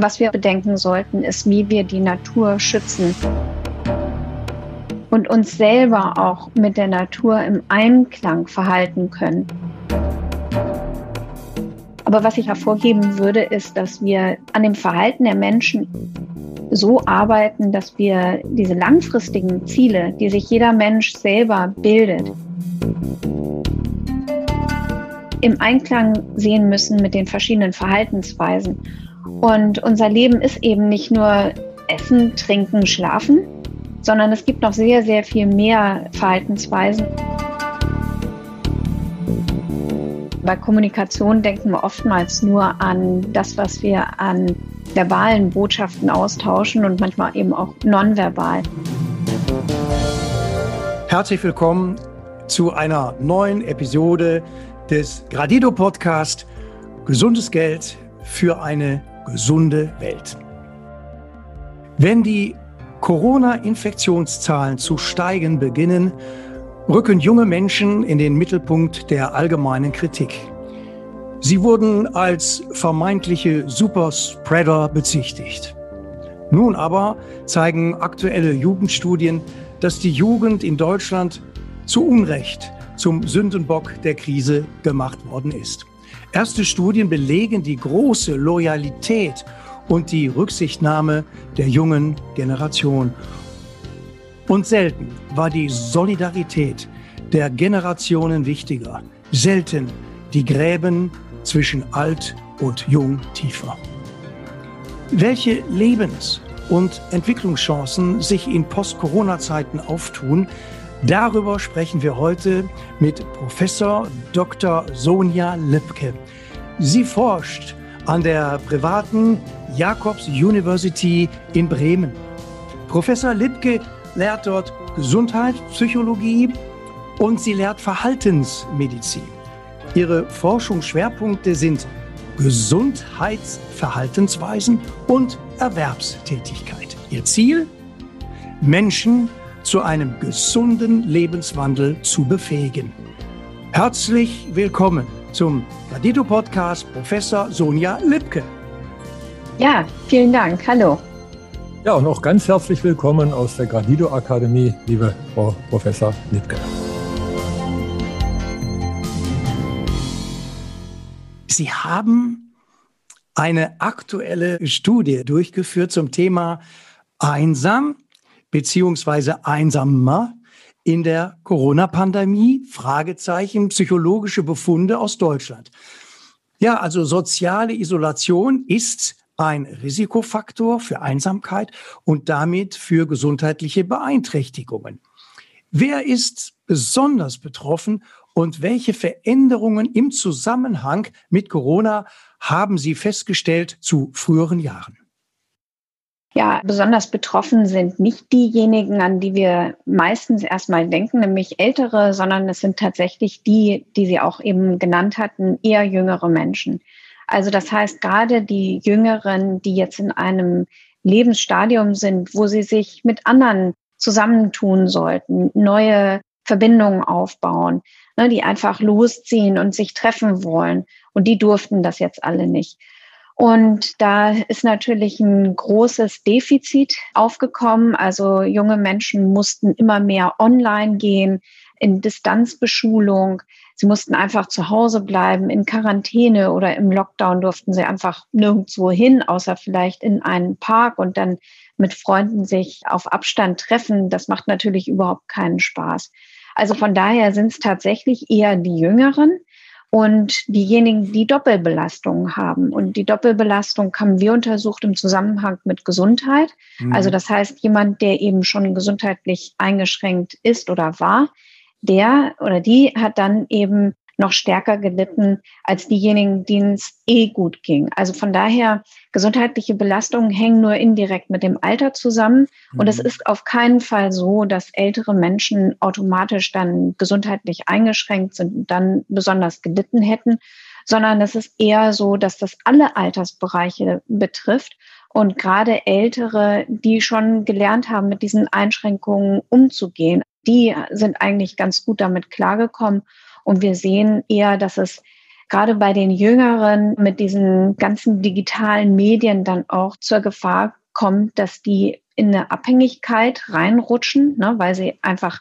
Was wir bedenken sollten, ist, wie wir die Natur schützen und uns selber auch mit der Natur im Einklang verhalten können. Aber was ich hervorheben würde, ist, dass wir an dem Verhalten der Menschen so arbeiten, dass wir diese langfristigen Ziele, die sich jeder Mensch selber bildet, im Einklang sehen müssen mit den verschiedenen Verhaltensweisen. Und unser Leben ist eben nicht nur Essen, Trinken, Schlafen, sondern es gibt noch sehr, sehr viel mehr Verhaltensweisen. Bei Kommunikation denken wir oftmals nur an das, was wir an verbalen Botschaften austauschen und manchmal eben auch nonverbal. Herzlich willkommen zu einer neuen Episode des Gradido Podcast Gesundes Geld für eine gesunde Welt. Wenn die Corona-Infektionszahlen zu steigen beginnen, rücken junge Menschen in den Mittelpunkt der allgemeinen Kritik. Sie wurden als vermeintliche Superspreader bezichtigt. Nun aber zeigen aktuelle Jugendstudien, dass die Jugend in Deutschland zu Unrecht zum Sündenbock der Krise gemacht worden ist. Erste Studien belegen die große Loyalität und die Rücksichtnahme der jungen Generation. Und selten war die Solidarität der Generationen wichtiger. Selten die Gräben zwischen alt und jung tiefer. Welche Lebens- und Entwicklungschancen sich in Post-Corona-Zeiten auftun, darüber sprechen wir heute mit Professor Dr. Sonja Lipke. Sie forscht an der privaten Jakobs University in Bremen. Professor Lipke lehrt dort Gesundheitspsychologie und sie lehrt Verhaltensmedizin. Ihre Forschungsschwerpunkte sind Gesundheitsverhaltensweisen und Erwerbstätigkeit. Ihr Ziel? Menschen zu einem gesunden Lebenswandel zu befähigen. Herzlich willkommen zum Radito Podcast Professor Sonja Lipke. Ja, vielen Dank. Hallo. Ja, und auch ganz herzlich willkommen aus der Gradido Akademie, liebe Frau Professor Lipke. Sie haben eine aktuelle Studie durchgeführt zum Thema einsam beziehungsweise einsamer in der Corona-Pandemie? Fragezeichen, psychologische Befunde aus Deutschland. Ja, also soziale Isolation ist ein Risikofaktor für Einsamkeit und damit für gesundheitliche Beeinträchtigungen. Wer ist besonders betroffen und welche Veränderungen im Zusammenhang mit Corona haben Sie festgestellt zu früheren Jahren? Ja, besonders betroffen sind nicht diejenigen, an die wir meistens erstmal denken, nämlich ältere, sondern es sind tatsächlich die, die Sie auch eben genannt hatten, eher jüngere Menschen. Also das heißt, gerade die Jüngeren, die jetzt in einem Lebensstadium sind, wo sie sich mit anderen zusammentun sollten, neue Verbindungen aufbauen, ne, die einfach losziehen und sich treffen wollen. Und die durften das jetzt alle nicht. Und da ist natürlich ein großes Defizit aufgekommen. Also junge Menschen mussten immer mehr online gehen, in Distanzbeschulung. Sie mussten einfach zu Hause bleiben, in Quarantäne oder im Lockdown durften sie einfach nirgendwo hin, außer vielleicht in einen Park und dann mit Freunden sich auf Abstand treffen. Das macht natürlich überhaupt keinen Spaß. Also von daher sind es tatsächlich eher die Jüngeren und diejenigen, die Doppelbelastungen haben. Und die Doppelbelastung haben wir untersucht im Zusammenhang mit Gesundheit. Mhm. Also das heißt, jemand, der eben schon gesundheitlich eingeschränkt ist oder war, der oder die hat dann eben noch stärker gelitten als diejenigen, denen es eh gut ging. Also von daher, gesundheitliche Belastungen hängen nur indirekt mit dem Alter zusammen. Mhm. Und es mhm. ist auf keinen Fall so, dass ältere Menschen automatisch dann gesundheitlich eingeschränkt sind und dann besonders gelitten hätten, sondern es ist eher so, dass das alle Altersbereiche betrifft. Und gerade Ältere, die schon gelernt haben, mit diesen Einschränkungen umzugehen, die sind eigentlich ganz gut damit klargekommen. Und wir sehen eher, dass es gerade bei den Jüngeren mit diesen ganzen digitalen Medien dann auch zur Gefahr kommt, dass die in eine Abhängigkeit reinrutschen, ne, weil sie einfach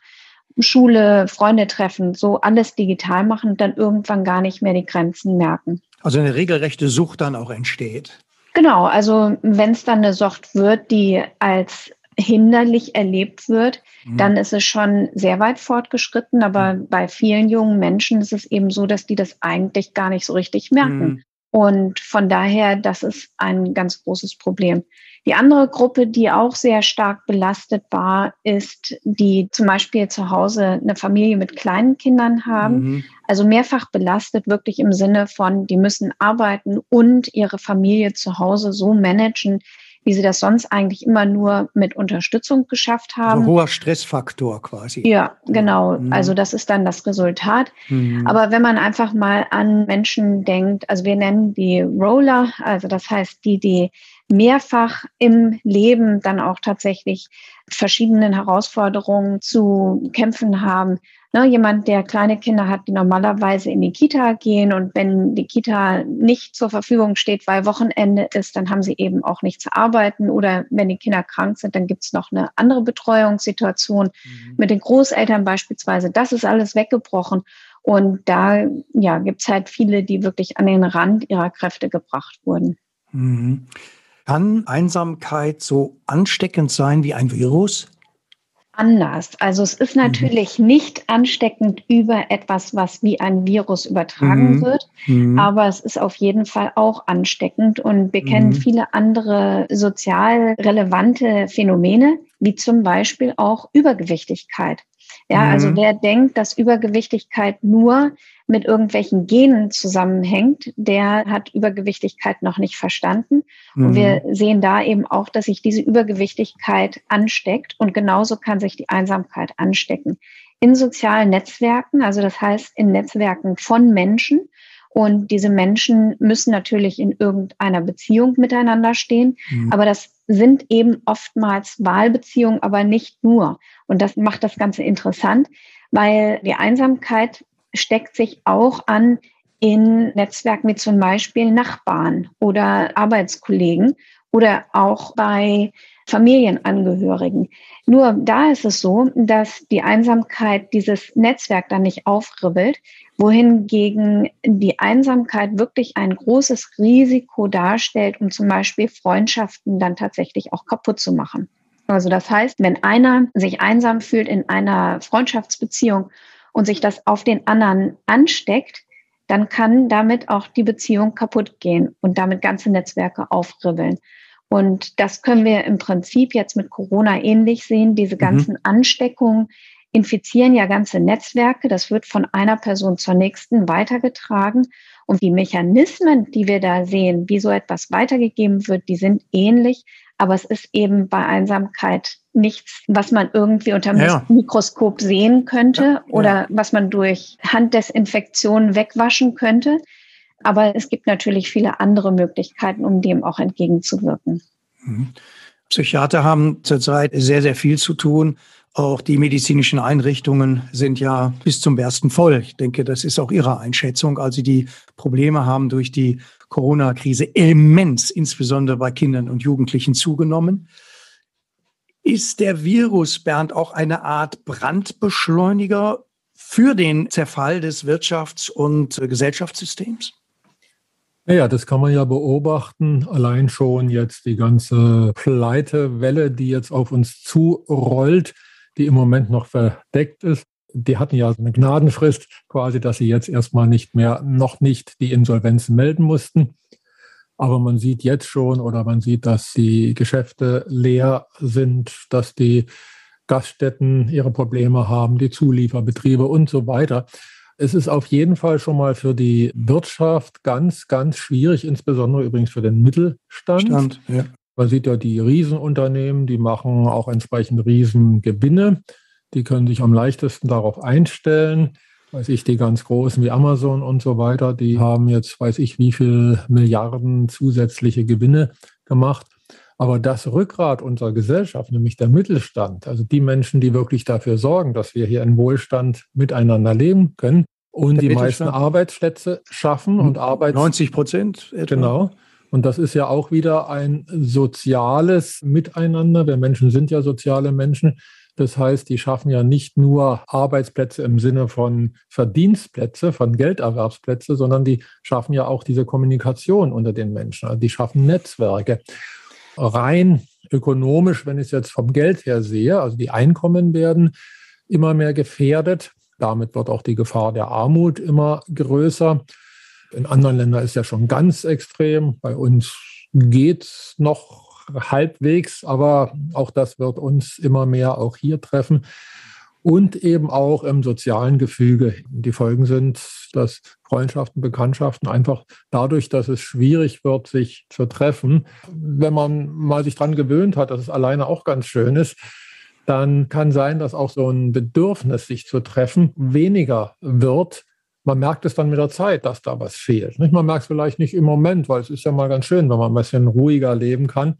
Schule, Freunde treffen, so alles digital machen und dann irgendwann gar nicht mehr die Grenzen merken. Also eine regelrechte Sucht dann auch entsteht. Genau, also wenn es dann eine Sucht wird, die als hinderlich erlebt wird, mhm. dann ist es schon sehr weit fortgeschritten. Aber mhm. bei vielen jungen Menschen ist es eben so, dass die das eigentlich gar nicht so richtig merken. Mhm. Und von daher, das ist ein ganz großes Problem. Die andere Gruppe, die auch sehr stark belastet war, ist, die zum Beispiel zu Hause eine Familie mit kleinen Kindern haben. Mhm. Also mehrfach belastet, wirklich im Sinne von, die müssen arbeiten und ihre Familie zu Hause so managen, wie sie das sonst eigentlich immer nur mit Unterstützung geschafft haben. Also hoher Stressfaktor quasi. Ja, genau. Mhm. Also das ist dann das Resultat. Mhm. Aber wenn man einfach mal an Menschen denkt, also wir nennen die Roller, also das heißt die, die mehrfach im Leben dann auch tatsächlich verschiedenen Herausforderungen zu kämpfen haben. Ne, jemand, der kleine Kinder hat, die normalerweise in die Kita gehen und wenn die Kita nicht zur Verfügung steht, weil Wochenende ist, dann haben sie eben auch nicht zu arbeiten oder wenn die Kinder krank sind, dann gibt es noch eine andere Betreuungssituation mhm. mit den Großeltern beispielsweise. Das ist alles weggebrochen und da ja, gibt es halt viele, die wirklich an den Rand ihrer Kräfte gebracht wurden. Mhm. Kann Einsamkeit so ansteckend sein wie ein Virus? Anders. Also es ist mhm. natürlich mhm. nicht ansteckend über etwas, was wie ein Virus übertragen mhm. wird, mhm. aber es ist auf jeden Fall auch ansteckend und wir kennen mhm. viele andere sozial relevante Phänomene, wie zum Beispiel auch Übergewichtigkeit. Ja, also wer denkt, dass Übergewichtigkeit nur mit irgendwelchen Genen zusammenhängt, der hat Übergewichtigkeit noch nicht verstanden. Mhm. Und wir sehen da eben auch, dass sich diese Übergewichtigkeit ansteckt und genauso kann sich die Einsamkeit anstecken. In sozialen Netzwerken, also das heißt in Netzwerken von Menschen. Und diese Menschen müssen natürlich in irgendeiner Beziehung miteinander stehen. Mhm. Aber das sind eben oftmals Wahlbeziehungen, aber nicht nur. Und das macht das Ganze interessant, weil die Einsamkeit steckt sich auch an in Netzwerken wie zum Beispiel Nachbarn oder Arbeitskollegen oder auch bei Familienangehörigen. Nur da ist es so, dass die Einsamkeit dieses Netzwerk dann nicht aufribbelt, wohingegen die Einsamkeit wirklich ein großes Risiko darstellt, um zum Beispiel Freundschaften dann tatsächlich auch kaputt zu machen. Also das heißt, wenn einer sich einsam fühlt in einer Freundschaftsbeziehung und sich das auf den anderen ansteckt, dann kann damit auch die Beziehung kaputt gehen und damit ganze Netzwerke aufribbeln. Und das können wir im Prinzip jetzt mit Corona ähnlich sehen. Diese mhm. ganzen mhm. Ansteckungen infizieren ja ganze Netzwerke. Das wird von einer Person zur nächsten weitergetragen. Und die Mechanismen, die wir da sehen, wie so etwas weitergegeben wird, die sind ähnlich. Aber es ist eben bei Einsamkeit nichts, was man irgendwie unter dem ja. Mikroskop sehen könnte ja, oder was man durch Handdesinfektion wegwaschen könnte. Aber es gibt natürlich viele andere Möglichkeiten, um dem auch entgegenzuwirken. Mhm. Psychiater haben zurzeit sehr, sehr viel zu tun. Auch die medizinischen Einrichtungen sind ja bis zum Bersten voll. Ich denke, das ist auch Ihre Einschätzung. Also die Probleme haben durch die Corona-Krise immens, insbesondere bei Kindern und Jugendlichen, zugenommen. Ist der Virus, Bernd, auch eine Art Brandbeschleuniger für den Zerfall des Wirtschafts- und Gesellschaftssystems? Naja, das kann man ja beobachten. Allein schon jetzt die ganze Pleitewelle, die jetzt auf uns zurollt, die im Moment noch verdeckt ist. Die hatten ja eine Gnadenfrist quasi, dass sie jetzt erstmal nicht mehr, noch nicht die Insolvenzen melden mussten. Aber man sieht jetzt schon oder man sieht, dass die Geschäfte leer sind, dass die Gaststätten ihre Probleme haben, die Zulieferbetriebe und so weiter. Es ist auf jeden Fall schon mal für die Wirtschaft ganz, ganz schwierig, insbesondere übrigens für den Mittelstand. Stand, ja. Man sieht ja die Riesenunternehmen, die machen auch entsprechend Riesengewinne. Die können sich am leichtesten darauf einstellen weiß ich, die ganz großen wie Amazon und so weiter, die haben jetzt, weiß ich, wie viel Milliarden zusätzliche Gewinne gemacht. Aber das Rückgrat unserer Gesellschaft, nämlich der Mittelstand, also die Menschen, die wirklich dafür sorgen, dass wir hier in Wohlstand miteinander leben können, und die meisten Arbeitsplätze schaffen und Arbeits 90 Prozent. Genau. Und das ist ja auch wieder ein soziales Miteinander. Wir Menschen sind ja soziale Menschen. Das heißt, die schaffen ja nicht nur Arbeitsplätze im Sinne von Verdienstplätze, von Gelderwerbsplätze, sondern die schaffen ja auch diese Kommunikation unter den Menschen. Also die schaffen Netzwerke. Rein ökonomisch, wenn ich es jetzt vom Geld her sehe, also die Einkommen werden immer mehr gefährdet. Damit wird auch die Gefahr der Armut immer größer. In anderen Ländern ist ja schon ganz extrem. Bei uns geht es noch halbwegs, aber auch das wird uns immer mehr auch hier treffen. Und eben auch im sozialen Gefüge. Die Folgen sind, dass Freundschaften, Bekanntschaften einfach dadurch, dass es schwierig wird, sich zu treffen, wenn man mal sich daran gewöhnt hat, dass es alleine auch ganz schön ist, dann kann sein, dass auch so ein Bedürfnis, sich zu treffen, weniger wird. Man merkt es dann mit der Zeit, dass da was fehlt. Man merkt es vielleicht nicht im Moment, weil es ist ja mal ganz schön, wenn man ein bisschen ruhiger leben kann.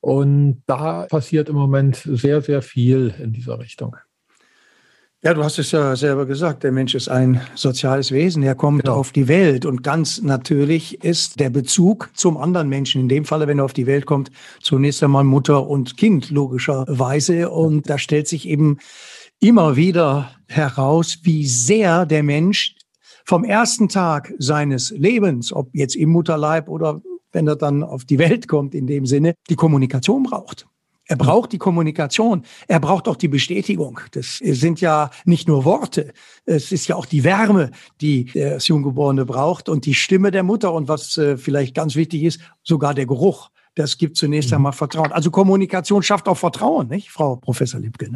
Und da passiert im Moment sehr, sehr viel in dieser Richtung. Ja, du hast es ja selber gesagt, der Mensch ist ein soziales Wesen, er kommt genau. auf die Welt und ganz natürlich ist der Bezug zum anderen Menschen, in dem Falle, wenn er auf die Welt kommt, zunächst einmal Mutter und Kind logischerweise und da stellt sich eben immer wieder heraus, wie sehr der Mensch vom ersten Tag seines Lebens, ob jetzt im Mutterleib oder wenn er dann auf die Welt kommt in dem Sinne, die Kommunikation braucht. Er braucht die Kommunikation. Er braucht auch die Bestätigung. Das sind ja nicht nur Worte. Es ist ja auch die Wärme, die das Junggeborene braucht und die Stimme der Mutter. Und was äh, vielleicht ganz wichtig ist, sogar der Geruch. Das gibt zunächst mhm. einmal Vertrauen. Also Kommunikation schafft auch Vertrauen, nicht, Frau Professor Liebke?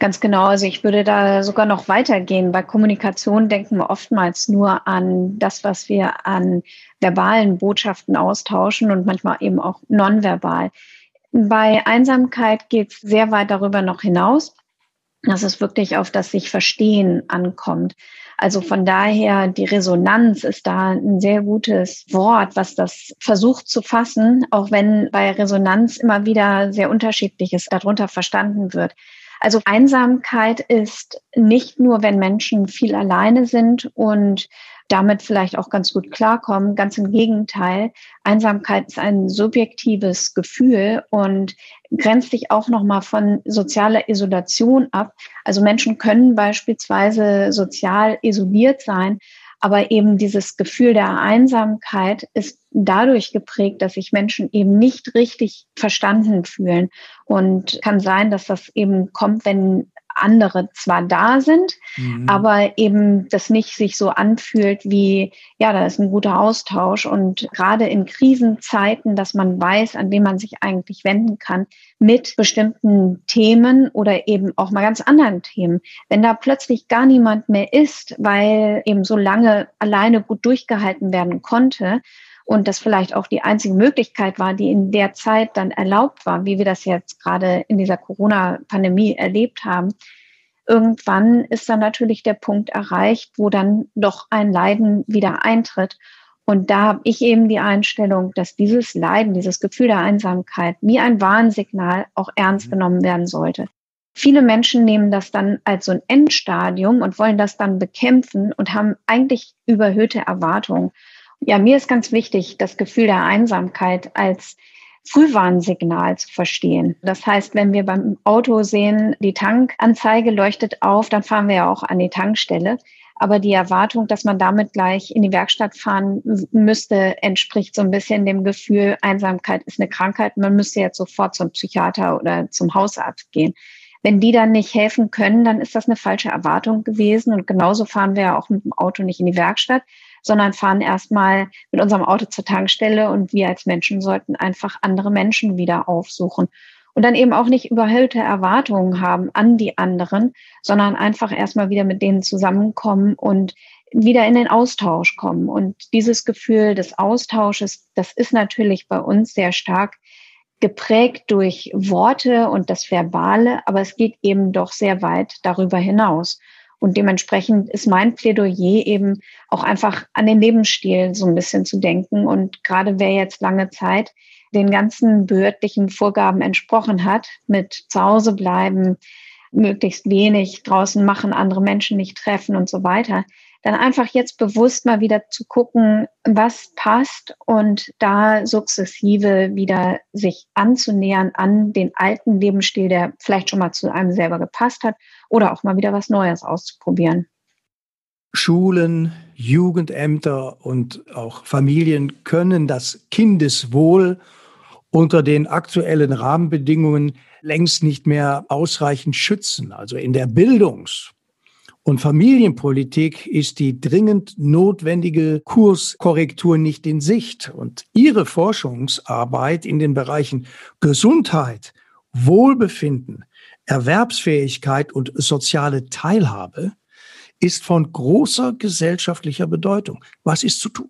Ganz genau. Also ich würde da sogar noch weitergehen. Bei Kommunikation denken wir oftmals nur an das, was wir an verbalen Botschaften austauschen und manchmal eben auch nonverbal. Bei Einsamkeit geht es sehr weit darüber noch hinaus, dass es wirklich auf das sich Verstehen ankommt. Also von daher, die Resonanz ist da ein sehr gutes Wort, was das versucht zu fassen, auch wenn bei Resonanz immer wieder sehr unterschiedliches darunter verstanden wird. Also Einsamkeit ist nicht nur, wenn Menschen viel alleine sind und damit vielleicht auch ganz gut klarkommen. Ganz im Gegenteil. Einsamkeit ist ein subjektives Gefühl und grenzt sich auch nochmal von sozialer Isolation ab. Also Menschen können beispielsweise sozial isoliert sein, aber eben dieses Gefühl der Einsamkeit ist dadurch geprägt, dass sich Menschen eben nicht richtig verstanden fühlen. Und kann sein, dass das eben kommt, wenn andere zwar da sind, mhm. aber eben das nicht sich so anfühlt wie, ja, da ist ein guter Austausch und gerade in Krisenzeiten, dass man weiß, an wen man sich eigentlich wenden kann mit bestimmten Themen oder eben auch mal ganz anderen Themen. Wenn da plötzlich gar niemand mehr ist, weil eben so lange alleine gut durchgehalten werden konnte, und das vielleicht auch die einzige Möglichkeit war, die in der Zeit dann erlaubt war, wie wir das jetzt gerade in dieser Corona-Pandemie erlebt haben. Irgendwann ist dann natürlich der Punkt erreicht, wo dann doch ein Leiden wieder eintritt. Und da habe ich eben die Einstellung, dass dieses Leiden, dieses Gefühl der Einsamkeit wie ein Warnsignal auch ernst mhm. genommen werden sollte. Viele Menschen nehmen das dann als so ein Endstadium und wollen das dann bekämpfen und haben eigentlich überhöhte Erwartungen. Ja, mir ist ganz wichtig, das Gefühl der Einsamkeit als Frühwarnsignal zu verstehen. Das heißt, wenn wir beim Auto sehen, die Tankanzeige leuchtet auf, dann fahren wir ja auch an die Tankstelle. Aber die Erwartung, dass man damit gleich in die Werkstatt fahren müsste, entspricht so ein bisschen dem Gefühl, Einsamkeit ist eine Krankheit. Man müsste jetzt sofort zum Psychiater oder zum Hausarzt gehen. Wenn die dann nicht helfen können, dann ist das eine falsche Erwartung gewesen. Und genauso fahren wir ja auch mit dem Auto nicht in die Werkstatt, sondern fahren erstmal mit unserem Auto zur Tankstelle und wir als Menschen sollten einfach andere Menschen wieder aufsuchen. Und dann eben auch nicht überhöhte Erwartungen haben an die anderen, sondern einfach erstmal wieder mit denen zusammenkommen und wieder in den Austausch kommen. Und dieses Gefühl des Austausches, das ist natürlich bei uns sehr stark geprägt durch Worte und das Verbale, aber es geht eben doch sehr weit darüber hinaus. Und dementsprechend ist mein Plädoyer eben auch einfach an den Lebensstil so ein bisschen zu denken. Und gerade wer jetzt lange Zeit den ganzen behördlichen Vorgaben entsprochen hat, mit zu Hause bleiben, möglichst wenig draußen machen, andere Menschen nicht treffen und so weiter, dann einfach jetzt bewusst mal wieder zu gucken, was passt und da sukzessive wieder sich anzunähern an den alten Lebensstil, der vielleicht schon mal zu einem selber gepasst hat oder auch mal wieder was Neues auszuprobieren. Schulen, Jugendämter und auch Familien können das Kindeswohl unter den aktuellen Rahmenbedingungen längst nicht mehr ausreichend schützen. Also in der Bildungs- und Familienpolitik ist die dringend notwendige Kurskorrektur nicht in Sicht. Und Ihre Forschungsarbeit in den Bereichen Gesundheit, Wohlbefinden, Erwerbsfähigkeit und soziale Teilhabe ist von großer gesellschaftlicher Bedeutung. Was ist zu tun?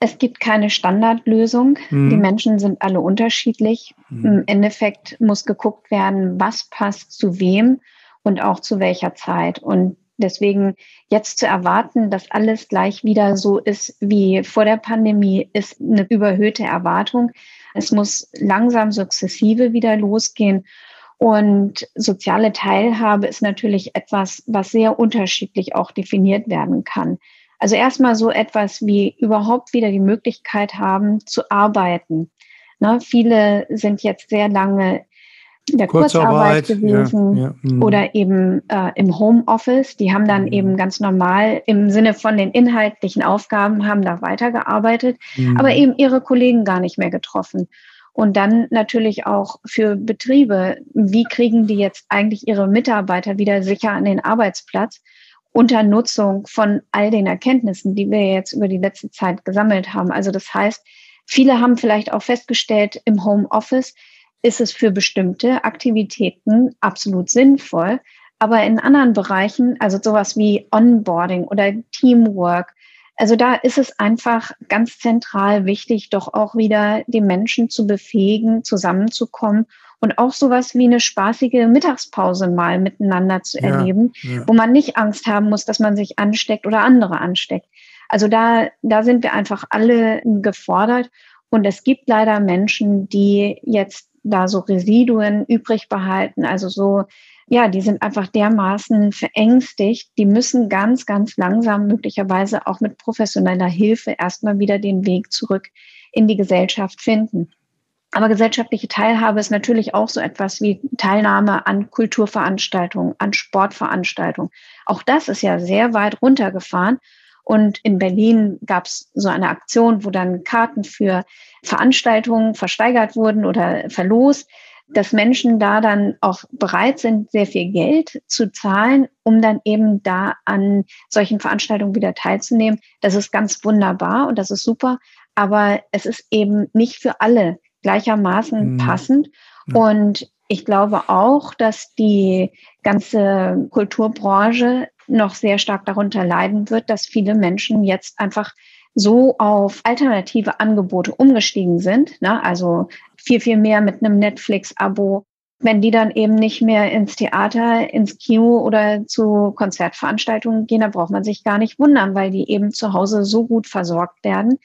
Es gibt keine Standardlösung. Mhm. Die Menschen sind alle unterschiedlich. Mhm. Im Endeffekt muss geguckt werden, was passt zu wem und auch zu welcher Zeit. Und deswegen jetzt zu erwarten, dass alles gleich wieder so ist wie vor der Pandemie, ist eine überhöhte Erwartung. Es muss langsam sukzessive wieder losgehen. Und soziale Teilhabe ist natürlich etwas, was sehr unterschiedlich auch definiert werden kann. Also erstmal so etwas wie überhaupt wieder die Möglichkeit haben zu arbeiten. Ne, viele sind jetzt sehr lange der Kurzarbeit, Kurzarbeit gewesen ja, ja, mhm. oder eben äh, im Homeoffice. Die haben dann mhm. eben ganz normal im Sinne von den inhaltlichen Aufgaben haben da weitergearbeitet, mhm. aber eben ihre Kollegen gar nicht mehr getroffen. Und dann natürlich auch für Betriebe, wie kriegen die jetzt eigentlich ihre Mitarbeiter wieder sicher an den Arbeitsplatz? unter Nutzung von all den Erkenntnissen, die wir jetzt über die letzte Zeit gesammelt haben. Also das heißt, viele haben vielleicht auch festgestellt, im Homeoffice ist es für bestimmte Aktivitäten absolut sinnvoll. Aber in anderen Bereichen, also sowas wie Onboarding oder Teamwork, also da ist es einfach ganz zentral wichtig, doch auch wieder die Menschen zu befähigen, zusammenzukommen und auch sowas wie eine spaßige Mittagspause mal miteinander zu ja, erleben, ja. wo man nicht Angst haben muss, dass man sich ansteckt oder andere ansteckt. Also da, da sind wir einfach alle gefordert. Und es gibt leider Menschen, die jetzt da so Residuen übrig behalten, also so ja, die sind einfach dermaßen verängstigt, die müssen ganz, ganz langsam möglicherweise auch mit professioneller Hilfe erstmal wieder den Weg zurück in die Gesellschaft finden. Aber gesellschaftliche Teilhabe ist natürlich auch so etwas wie Teilnahme an Kulturveranstaltungen, an Sportveranstaltungen. Auch das ist ja sehr weit runtergefahren. Und in Berlin gab es so eine Aktion, wo dann Karten für Veranstaltungen versteigert wurden oder verlost, dass Menschen da dann auch bereit sind, sehr viel Geld zu zahlen, um dann eben da an solchen Veranstaltungen wieder teilzunehmen. Das ist ganz wunderbar und das ist super. Aber es ist eben nicht für alle gleichermaßen mhm. passend. Und ich glaube auch, dass die ganze Kulturbranche noch sehr stark darunter leiden wird, dass viele Menschen jetzt einfach so auf alternative Angebote umgestiegen sind. Ne? Also viel, viel mehr mit einem Netflix-Abo. Wenn die dann eben nicht mehr ins Theater, ins Kino oder zu Konzertveranstaltungen gehen, da braucht man sich gar nicht wundern, weil die eben zu Hause so gut versorgt werden,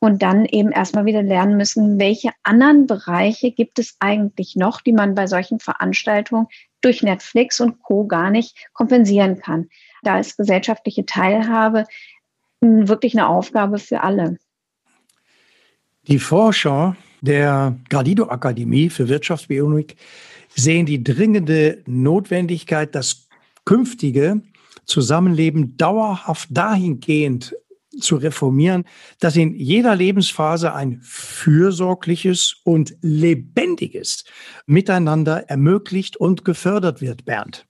und dann eben erstmal wieder lernen müssen, welche anderen Bereiche gibt es eigentlich noch, die man bei solchen Veranstaltungen durch Netflix und Co gar nicht kompensieren kann. Da ist gesellschaftliche Teilhabe wirklich eine Aufgabe für alle. Die Forscher der Gradido Akademie für Wirtschaftsbionik sehen die dringende Notwendigkeit, das künftige Zusammenleben dauerhaft dahingehend zu reformieren, dass in jeder Lebensphase ein fürsorgliches und lebendiges Miteinander ermöglicht und gefördert wird, Bernd.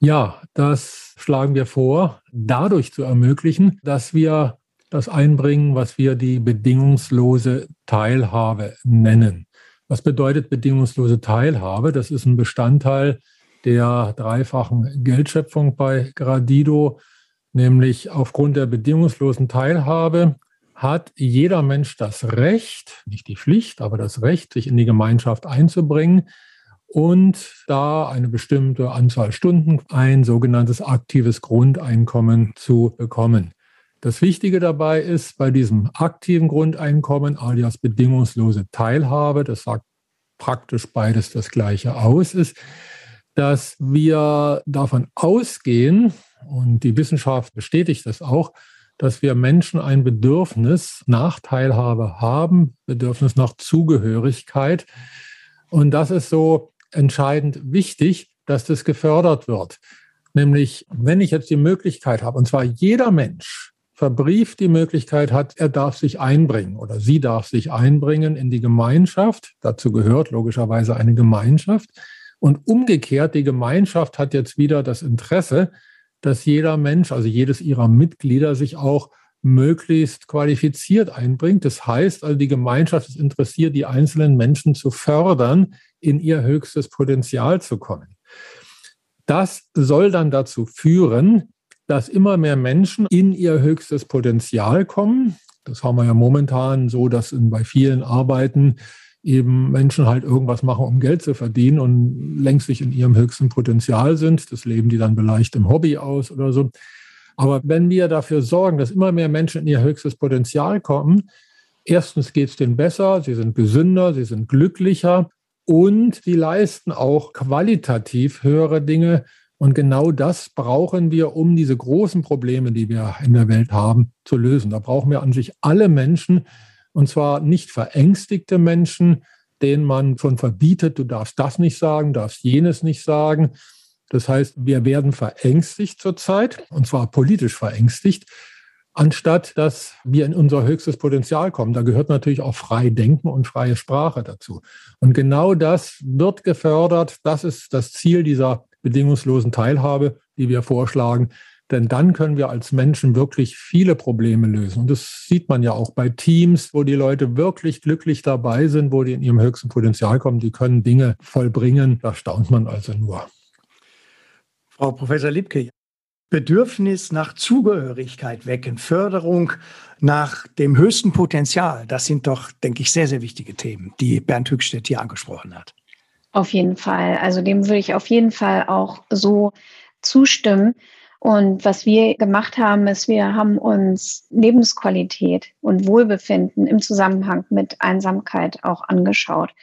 Ja, das schlagen wir vor, dadurch zu ermöglichen, dass wir das einbringen, was wir die bedingungslose Teilhabe nennen. Was bedeutet bedingungslose Teilhabe? Das ist ein Bestandteil der dreifachen Geldschöpfung bei Gradido nämlich aufgrund der bedingungslosen Teilhabe hat jeder Mensch das Recht, nicht die Pflicht, aber das Recht, sich in die Gemeinschaft einzubringen und da eine bestimmte Anzahl Stunden ein sogenanntes aktives Grundeinkommen zu bekommen. Das Wichtige dabei ist, bei diesem aktiven Grundeinkommen, alias bedingungslose Teilhabe, das sagt praktisch beides das gleiche aus, ist, dass wir davon ausgehen, und die Wissenschaft bestätigt das auch, dass wir Menschen ein Bedürfnis nach Teilhabe haben, Bedürfnis nach Zugehörigkeit. Und das ist so entscheidend wichtig, dass das gefördert wird. Nämlich, wenn ich jetzt die Möglichkeit habe, und zwar jeder Mensch verbrieft die Möglichkeit hat, er darf sich einbringen oder sie darf sich einbringen in die Gemeinschaft. Dazu gehört logischerweise eine Gemeinschaft. Und umgekehrt, die Gemeinschaft hat jetzt wieder das Interesse, dass jeder Mensch, also jedes ihrer Mitglieder, sich auch möglichst qualifiziert einbringt. Das heißt also, die Gemeinschaft ist interessiert, die einzelnen Menschen zu fördern, in ihr höchstes Potenzial zu kommen. Das soll dann dazu führen, dass immer mehr Menschen in ihr höchstes Potenzial kommen. Das haben wir ja momentan so, dass bei vielen Arbeiten eben Menschen halt irgendwas machen, um Geld zu verdienen und längst nicht in ihrem höchsten Potenzial sind. Das leben die dann vielleicht im Hobby aus oder so. Aber wenn wir dafür sorgen, dass immer mehr Menschen in ihr höchstes Potenzial kommen, erstens geht es denen besser, sie sind gesünder, sie sind glücklicher und sie leisten auch qualitativ höhere Dinge. Und genau das brauchen wir, um diese großen Probleme, die wir in der Welt haben, zu lösen. Da brauchen wir an sich alle Menschen, und zwar nicht verängstigte Menschen, denen man schon verbietet, du darfst das nicht sagen, darfst jenes nicht sagen. Das heißt, wir werden verängstigt zurzeit, und zwar politisch verängstigt, anstatt dass wir in unser höchstes Potenzial kommen. Da gehört natürlich auch frei Denken und freie Sprache dazu. Und genau das wird gefördert. Das ist das Ziel dieser bedingungslosen Teilhabe, die wir vorschlagen. Denn dann können wir als Menschen wirklich viele Probleme lösen. Und das sieht man ja auch bei Teams, wo die Leute wirklich glücklich dabei sind, wo die in ihrem höchsten Potenzial kommen. Die können Dinge vollbringen. Da staunt man also nur. Frau Professor Liebke, Bedürfnis nach Zugehörigkeit wecken, Förderung nach dem höchsten Potenzial, das sind doch, denke ich, sehr, sehr wichtige Themen, die Bernd Hückstedt hier angesprochen hat. Auf jeden Fall. Also dem würde ich auf jeden Fall auch so zustimmen. Und was wir gemacht haben, ist, wir haben uns Lebensqualität und Wohlbefinden im Zusammenhang mit Einsamkeit auch angeschaut.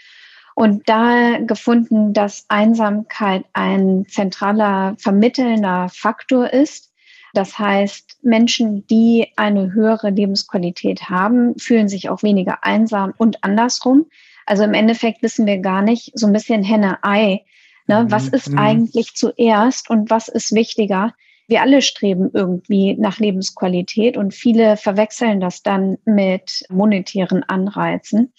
Und da gefunden, dass Einsamkeit ein zentraler vermittelnder Faktor ist. Das heißt, Menschen, die eine höhere Lebensqualität haben, fühlen sich auch weniger einsam und andersrum. Also im Endeffekt wissen wir gar nicht, so ein bisschen Henne-Ei, ne? was mhm. ist mhm. eigentlich zuerst und was ist wichtiger? Wir alle streben irgendwie nach Lebensqualität und viele verwechseln das dann mit monetären Anreizen.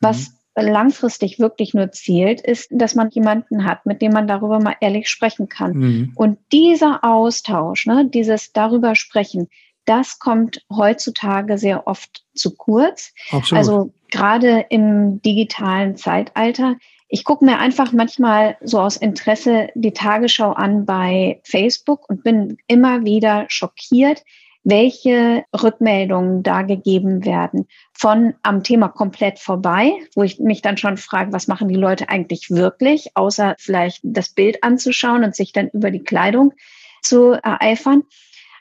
Was mhm. langfristig wirklich nur zielt, ist, dass man jemanden hat, mit dem man darüber mal ehrlich sprechen kann. Mhm. Und dieser Austausch, ne, dieses darüber sprechen, das kommt heutzutage sehr oft zu kurz. Absolut. Also gerade im digitalen Zeitalter ich gucke mir einfach manchmal so aus Interesse die Tagesschau an bei Facebook und bin immer wieder schockiert, welche Rückmeldungen da gegeben werden. Von am Thema komplett vorbei, wo ich mich dann schon frage, was machen die Leute eigentlich wirklich, außer vielleicht das Bild anzuschauen und sich dann über die Kleidung zu ereifern.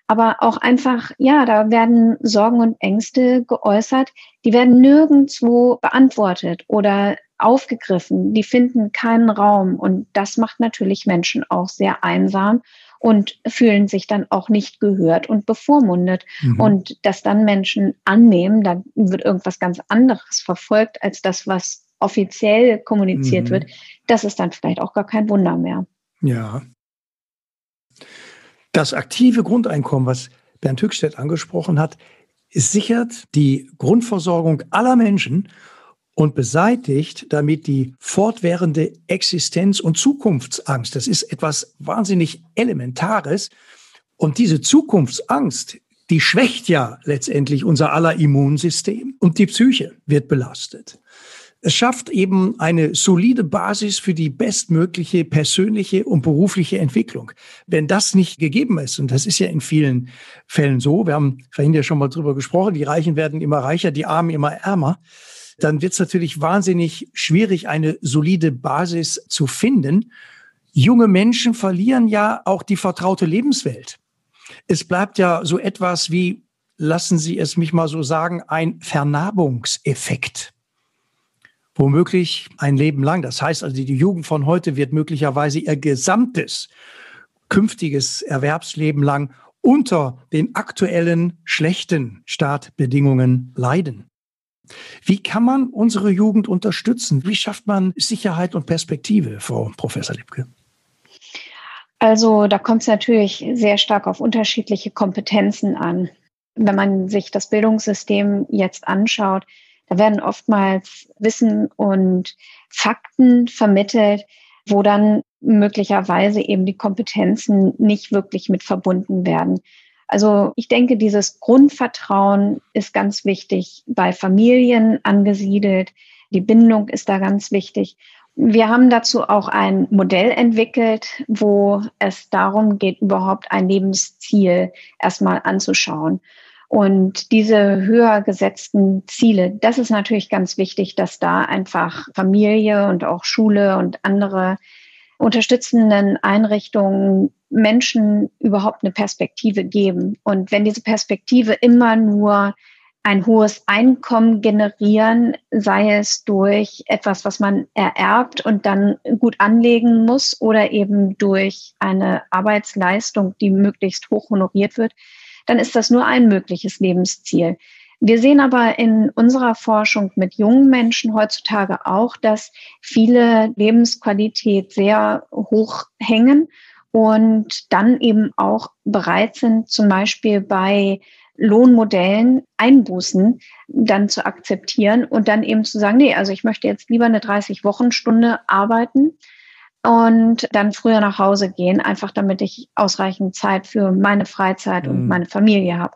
Aber auch einfach, ja, da werden Sorgen und Ängste geäußert, die werden nirgendwo beantwortet oder aufgegriffen, die finden keinen Raum und das macht natürlich Menschen auch sehr einsam und fühlen sich dann auch nicht gehört und bevormundet. Mhm. Und dass dann Menschen annehmen, da wird irgendwas ganz anderes verfolgt als das, was offiziell kommuniziert mhm. wird, das ist dann vielleicht auch gar kein Wunder mehr. Ja. Das aktive Grundeinkommen, was Bernd Höchstedt angesprochen hat, sichert die Grundversorgung aller Menschen und beseitigt damit die fortwährende Existenz- und Zukunftsangst. Das ist etwas wahnsinnig Elementares. Und diese Zukunftsangst, die schwächt ja letztendlich unser aller Immunsystem und die Psyche wird belastet. Es schafft eben eine solide Basis für die bestmögliche persönliche und berufliche Entwicklung. Wenn das nicht gegeben ist, und das ist ja in vielen Fällen so, wir haben vorhin ja schon mal drüber gesprochen, die Reichen werden immer reicher, die Armen immer ärmer, dann wird es natürlich wahnsinnig schwierig, eine solide Basis zu finden. Junge Menschen verlieren ja auch die vertraute Lebenswelt. Es bleibt ja so etwas wie, lassen Sie es mich mal so sagen, ein Vernarbungseffekt. Womöglich ein Leben lang. Das heißt also, die Jugend von heute wird möglicherweise ihr gesamtes künftiges Erwerbsleben lang unter den aktuellen schlechten Startbedingungen leiden. Wie kann man unsere Jugend unterstützen? Wie schafft man Sicherheit und Perspektive, Frau Professor Lipke? Also da kommt es natürlich sehr stark auf unterschiedliche Kompetenzen an. Wenn man sich das Bildungssystem jetzt anschaut, da werden oftmals Wissen und Fakten vermittelt, wo dann möglicherweise eben die Kompetenzen nicht wirklich mit verbunden werden. Also ich denke, dieses Grundvertrauen ist ganz wichtig bei Familien angesiedelt. Die Bindung ist da ganz wichtig. Wir haben dazu auch ein Modell entwickelt, wo es darum geht, überhaupt ein Lebensziel erstmal anzuschauen. Und diese höher gesetzten Ziele, das ist natürlich ganz wichtig, dass da einfach Familie und auch Schule und andere unterstützenden Einrichtungen Menschen überhaupt eine Perspektive geben. Und wenn diese Perspektive immer nur ein hohes Einkommen generieren, sei es durch etwas, was man ererbt und dann gut anlegen muss oder eben durch eine Arbeitsleistung, die möglichst hoch honoriert wird, dann ist das nur ein mögliches Lebensziel. Wir sehen aber in unserer Forschung mit jungen Menschen heutzutage auch, dass viele Lebensqualität sehr hoch hängen und dann eben auch bereit sind, zum Beispiel bei Lohnmodellen Einbußen dann zu akzeptieren und dann eben zu sagen, nee, also ich möchte jetzt lieber eine 30-Wochen-Stunde arbeiten und dann früher nach Hause gehen, einfach damit ich ausreichend Zeit für meine Freizeit mhm. und meine Familie habe.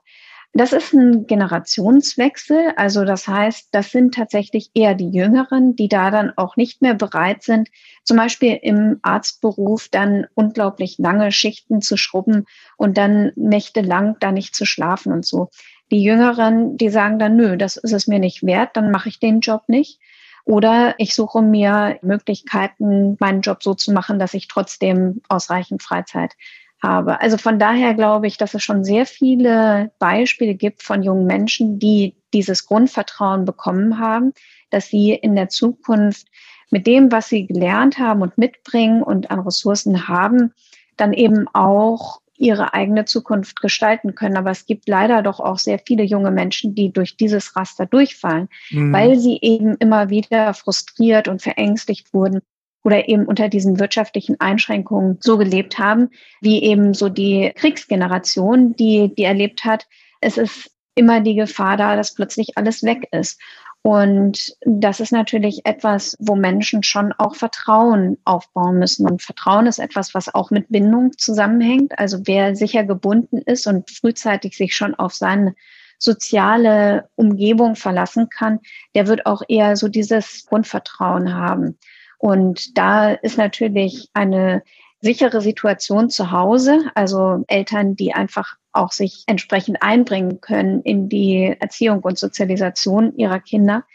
Das ist ein Generationswechsel. Also das heißt, das sind tatsächlich eher die Jüngeren, die da dann auch nicht mehr bereit sind, zum Beispiel im Arztberuf dann unglaublich lange Schichten zu schrubben und dann nächtelang da nicht zu schlafen und so. Die Jüngeren, die sagen dann, nö, das ist es mir nicht wert, dann mache ich den Job nicht. Oder ich suche mir Möglichkeiten, meinen Job so zu machen, dass ich trotzdem ausreichend Freizeit habe. Also von daher glaube ich, dass es schon sehr viele Beispiele gibt von jungen Menschen, die dieses Grundvertrauen bekommen haben, dass sie in der Zukunft mit dem, was sie gelernt haben und mitbringen und an Ressourcen haben, dann eben auch ihre eigene Zukunft gestalten können. Aber es gibt leider doch auch sehr viele junge Menschen, die durch dieses Raster durchfallen, mhm. weil sie eben immer wieder frustriert und verängstigt wurden oder eben unter diesen wirtschaftlichen Einschränkungen so gelebt haben, wie eben so die Kriegsgeneration, die, die erlebt hat, es ist immer die Gefahr da, dass plötzlich alles weg ist. Und das ist natürlich etwas, wo Menschen schon auch Vertrauen aufbauen müssen. Und Vertrauen ist etwas, was auch mit Bindung zusammenhängt. Also wer sicher gebunden ist und frühzeitig sich schon auf seine soziale Umgebung verlassen kann, der wird auch eher so dieses Grundvertrauen haben. Und da ist natürlich eine sichere Situation zu Hause, also Eltern, die einfach auch sich entsprechend einbringen können in die Erziehung und Sozialisation ihrer Kinder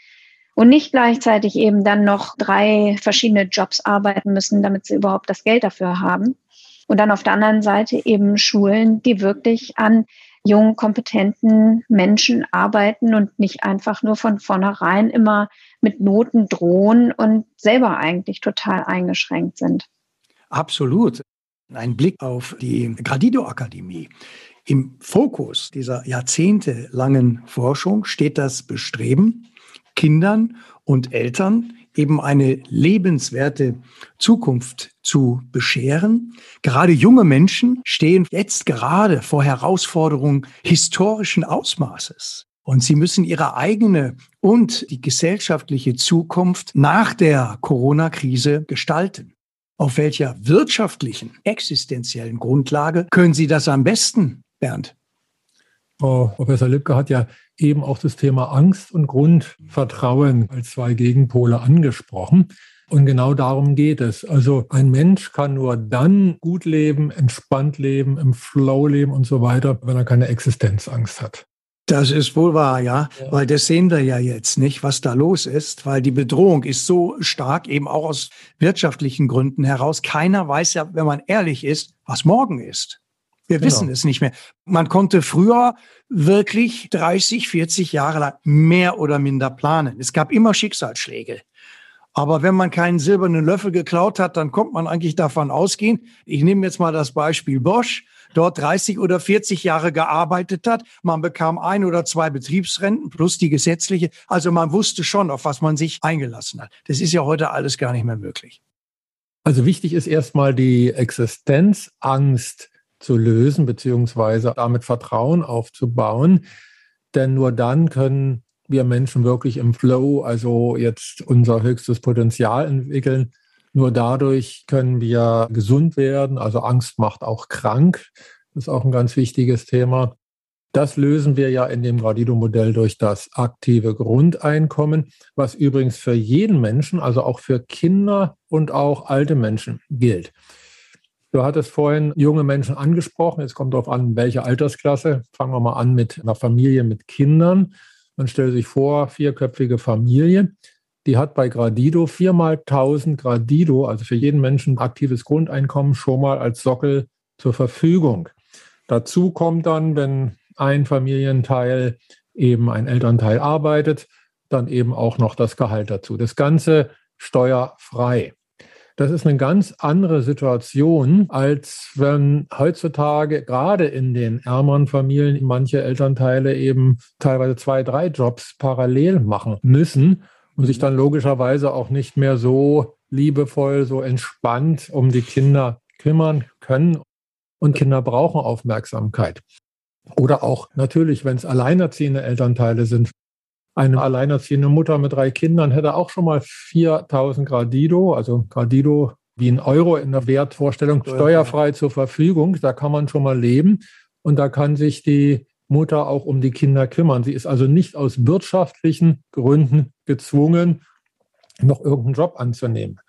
und nicht gleichzeitig eben dann noch drei verschiedene Jobs arbeiten müssen, damit sie überhaupt das Geld dafür haben. Und dann auf der anderen Seite eben Schulen, die wirklich an jungen, kompetenten Menschen arbeiten und nicht einfach nur von vornherein immer mit Noten drohen und selber eigentlich total eingeschränkt sind. Absolut. Ein Blick auf die Gradido-Akademie. Im Fokus dieser jahrzehntelangen Forschung steht das Bestreben, Kindern und Eltern eben eine lebenswerte Zukunft zu bescheren. Gerade junge Menschen stehen jetzt gerade vor Herausforderungen historischen Ausmaßes. Und sie müssen ihre eigene und die gesellschaftliche Zukunft nach der Corona-Krise gestalten. Auf welcher wirtschaftlichen, existenziellen Grundlage können Sie das am besten, Bernd? Frau Professor Lipke hat ja eben auch das Thema Angst und Grundvertrauen als zwei Gegenpole angesprochen. Und genau darum geht es. Also ein Mensch kann nur dann gut leben, entspannt leben, im Flow leben und so weiter, wenn er keine Existenzangst hat. Das ist wohl wahr, ja, ja, weil das sehen wir ja jetzt nicht, was da los ist, weil die Bedrohung ist so stark, eben auch aus wirtschaftlichen Gründen heraus. Keiner weiß ja, wenn man ehrlich ist, was morgen ist. Wir genau. wissen es nicht mehr. Man konnte früher wirklich 30, 40 Jahre lang mehr oder minder planen. Es gab immer Schicksalsschläge. Aber wenn man keinen silbernen Löffel geklaut hat, dann kommt man eigentlich davon ausgehen. Ich nehme jetzt mal das Beispiel Bosch dort 30 oder 40 Jahre gearbeitet hat. Man bekam ein oder zwei Betriebsrenten plus die gesetzliche. Also man wusste schon, auf was man sich eingelassen hat. Das ist ja heute alles gar nicht mehr möglich. Also wichtig ist erstmal die Existenzangst zu lösen, beziehungsweise damit Vertrauen aufzubauen. Denn nur dann können wir Menschen wirklich im Flow, also jetzt unser höchstes Potenzial entwickeln. Nur dadurch können wir gesund werden. Also Angst macht auch krank. Das ist auch ein ganz wichtiges Thema. Das lösen wir ja in dem Gradido-Modell durch das aktive Grundeinkommen, was übrigens für jeden Menschen, also auch für Kinder und auch alte Menschen gilt. Du hattest vorhin junge Menschen angesprochen. Es kommt darauf an, welche Altersklasse. Fangen wir mal an mit einer Familie mit Kindern. Man stellt sich vor, vierköpfige Familie. Die hat bei Gradido viermal 1000 Gradido, also für jeden Menschen aktives Grundeinkommen schon mal als Sockel zur Verfügung. Dazu kommt dann, wenn ein Familienteil eben ein Elternteil arbeitet, dann eben auch noch das Gehalt dazu. Das Ganze steuerfrei. Das ist eine ganz andere Situation, als wenn heutzutage gerade in den ärmeren Familien manche Elternteile eben teilweise zwei, drei Jobs parallel machen müssen und sich dann logischerweise auch nicht mehr so liebevoll, so entspannt um die Kinder kümmern können. Und Kinder brauchen Aufmerksamkeit. Oder auch natürlich, wenn es alleinerziehende Elternteile sind, eine alleinerziehende Mutter mit drei Kindern hätte auch schon mal 4000 Gradido, also Gradido wie ein Euro in der Wertvorstellung, steuerfrei zur Verfügung. Da kann man schon mal leben und da kann sich die Mutter auch um die Kinder kümmern. Sie ist also nicht aus wirtschaftlichen Gründen gezwungen, noch irgendeinen Job anzunehmen.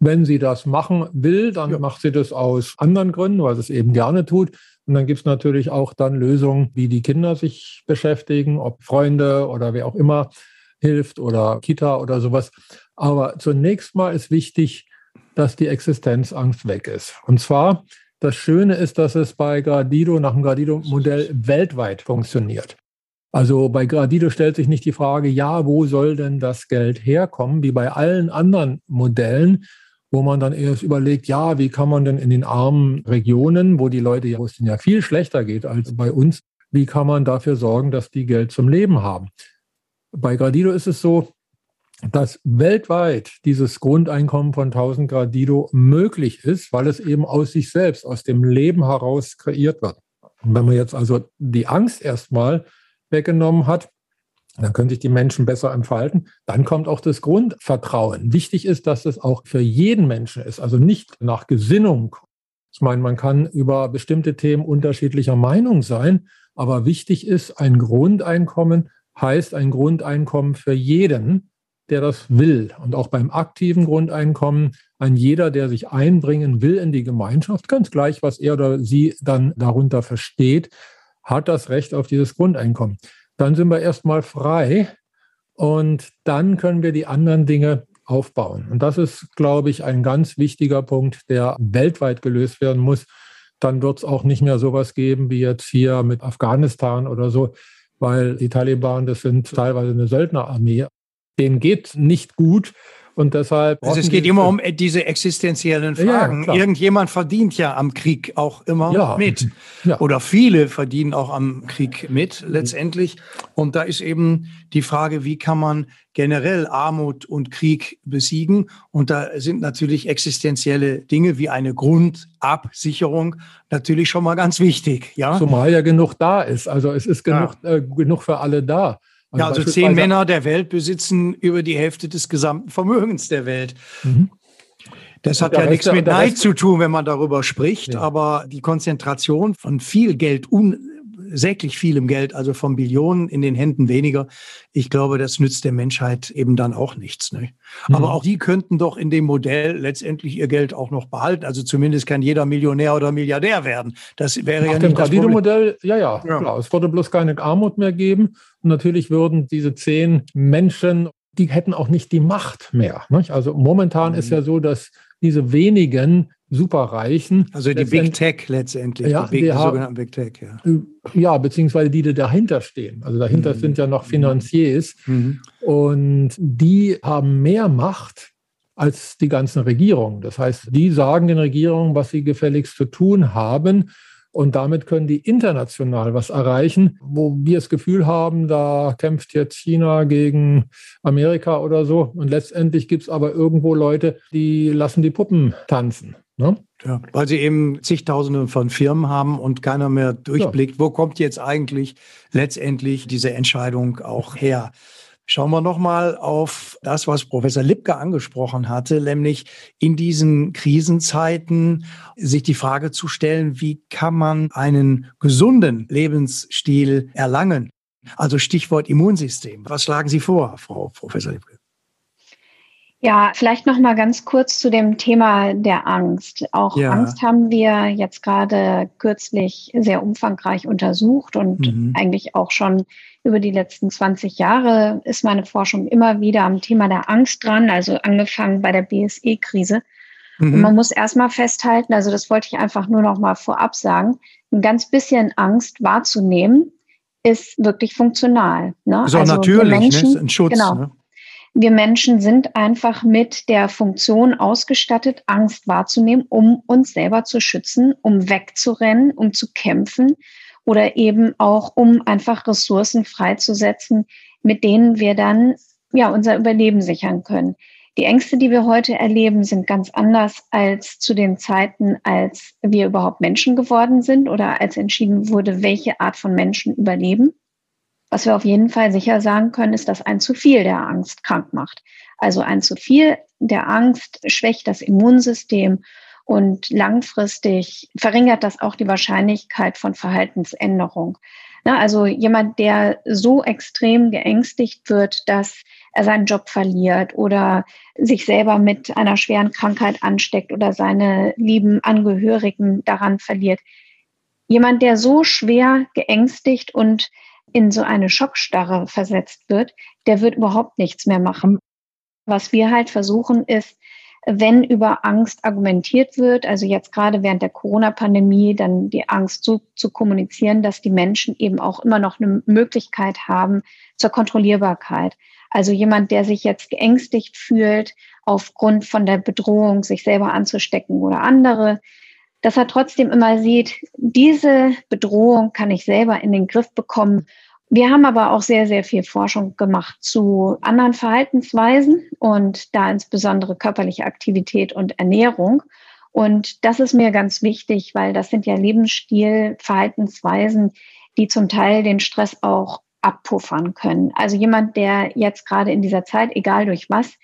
Wenn sie das machen will, dann ja. macht sie das aus anderen Gründen, weil sie es eben gerne tut. Und dann gibt es natürlich auch dann Lösungen, wie die Kinder sich beschäftigen, ob Freunde oder wer auch immer hilft oder Kita oder sowas. Aber zunächst mal ist wichtig, dass die Existenzangst weg ist. Und zwar, das Schöne ist, dass es bei Gradido nach dem Gradido-Modell weltweit funktioniert. Also bei Gradido stellt sich nicht die Frage, ja, wo soll denn das Geld herkommen, wie bei allen anderen Modellen, wo man dann erst überlegt, ja, wie kann man denn in den armen Regionen, wo die Leute, wo es denen ja viel schlechter geht als bei uns, wie kann man dafür sorgen, dass die Geld zum Leben haben? Bei Gradido ist es so, dass weltweit dieses Grundeinkommen von 1000 Gradido möglich ist, weil es eben aus sich selbst, aus dem Leben heraus kreiert wird. Und wenn man jetzt also die Angst erstmal weggenommen hat, dann können sich die Menschen besser entfalten. Dann kommt auch das Grundvertrauen. Wichtig ist, dass es auch für jeden Menschen ist, also nicht nach Gesinnung. Ich meine, man kann über bestimmte Themen unterschiedlicher Meinung sein, aber wichtig ist, ein Grundeinkommen heißt ein Grundeinkommen für jeden, der das will. Und auch beim aktiven Grundeinkommen ein jeder, der sich einbringen will in die Gemeinschaft, ganz gleich, was er oder sie dann darunter versteht, hat das Recht auf dieses Grundeinkommen dann sind wir erstmal frei und dann können wir die anderen Dinge aufbauen. Und das ist, glaube ich, ein ganz wichtiger Punkt, der weltweit gelöst werden muss. Dann wird es auch nicht mehr sowas geben wie jetzt hier mit Afghanistan oder so, weil die Taliban, das sind teilweise eine Söldnerarmee. Denen geht nicht gut. Und deshalb. Also es geht immer um diese existenziellen Fragen. Ja, Irgendjemand verdient ja am Krieg auch immer ja. mit. Ja. Oder viele verdienen auch am Krieg mit, letztendlich. Und da ist eben die Frage, wie kann man generell Armut und Krieg besiegen? Und da sind natürlich existenzielle Dinge wie eine Grundabsicherung natürlich schon mal ganz wichtig. Ja? Zumal ja genug da ist. Also es ist genug, äh, genug für alle da. Also ja, also zehn Männer der Welt besitzen über die Hälfte des gesamten Vermögens der Welt. Mhm. Das hat ja nichts mit Neid zu tun, wenn man darüber spricht, ja. aber die Konzentration von viel Geld, unsäglich vielem Geld, also von Billionen in den Händen weniger, ich glaube, das nützt der Menschheit eben dann auch nichts. Ne? Mhm. Aber auch die könnten doch in dem Modell letztendlich ihr Geld auch noch behalten. Also zumindest kann jeder Millionär oder Milliardär werden. Das wäre Nach ja nicht dem das Modell, ja, ja, ja, klar. Es würde bloß keine Armut mehr geben. Und natürlich würden diese zehn Menschen, die hätten auch nicht die Macht mehr. Nicht? Also momentan mhm. ist ja so, dass diese wenigen Superreichen. Also die Big Tech letztendlich, ja, die, Big, die, sogenannten Big Tech, ja. Ja, beziehungsweise die, die dahinter stehen. Also dahinter mhm. sind ja noch Finanziers mhm. und die haben mehr Macht als die ganzen Regierungen. Das heißt, die sagen den Regierungen, was sie gefälligst zu tun haben. Und damit können die international was erreichen, wo wir das Gefühl haben, da kämpft jetzt China gegen Amerika oder so. Und letztendlich gibt es aber irgendwo Leute, die lassen die Puppen tanzen. Ne? Ja, weil sie eben zigtausende von Firmen haben und keiner mehr durchblickt, ja. wo kommt jetzt eigentlich letztendlich diese Entscheidung auch her. Schauen wir nochmal auf das, was Professor Lipke angesprochen hatte, nämlich in diesen Krisenzeiten sich die Frage zu stellen, wie kann man einen gesunden Lebensstil erlangen? Also Stichwort Immunsystem. Was schlagen Sie vor, Frau Professor Lipke? Ja, vielleicht noch mal ganz kurz zu dem Thema der Angst. Auch ja. Angst haben wir jetzt gerade kürzlich sehr umfangreich untersucht und mhm. eigentlich auch schon über die letzten 20 Jahre ist meine Forschung immer wieder am Thema der Angst dran, also angefangen bei der BSE-Krise. Mhm. Und man muss erstmal festhalten, also das wollte ich einfach nur noch mal vorab sagen, ein ganz bisschen Angst wahrzunehmen, ist wirklich funktional. Ne? Ist auch also natürlich, Menschen, ne? ein Schutz. Genau. Ne? Wir Menschen sind einfach mit der Funktion ausgestattet, Angst wahrzunehmen, um uns selber zu schützen, um wegzurennen, um zu kämpfen oder eben auch, um einfach Ressourcen freizusetzen, mit denen wir dann ja unser Überleben sichern können. Die Ängste, die wir heute erleben, sind ganz anders als zu den Zeiten, als wir überhaupt Menschen geworden sind oder als entschieden wurde, welche Art von Menschen überleben. Was wir auf jeden Fall sicher sagen können, ist, dass ein zu viel der Angst krank macht. Also ein zu viel der Angst schwächt das Immunsystem und langfristig verringert das auch die Wahrscheinlichkeit von Verhaltensänderung. Na, also jemand, der so extrem geängstigt wird, dass er seinen Job verliert oder sich selber mit einer schweren Krankheit ansteckt oder seine lieben Angehörigen daran verliert. Jemand, der so schwer geängstigt und in so eine Schockstarre versetzt wird, der wird überhaupt nichts mehr machen. Was wir halt versuchen ist, wenn über Angst argumentiert wird, also jetzt gerade während der Corona-Pandemie, dann die Angst so zu kommunizieren, dass die Menschen eben auch immer noch eine Möglichkeit haben zur Kontrollierbarkeit. Also jemand, der sich jetzt geängstigt fühlt aufgrund von der Bedrohung, sich selber anzustecken oder andere, dass er trotzdem immer sieht, diese Bedrohung kann ich selber in den Griff bekommen. Wir haben aber auch sehr, sehr viel Forschung gemacht zu anderen Verhaltensweisen und da insbesondere körperliche Aktivität und Ernährung. Und das ist mir ganz wichtig, weil das sind ja Lebensstil, Verhaltensweisen, die zum Teil den Stress auch abpuffern können. Also jemand, der jetzt gerade in dieser Zeit, egal durch was,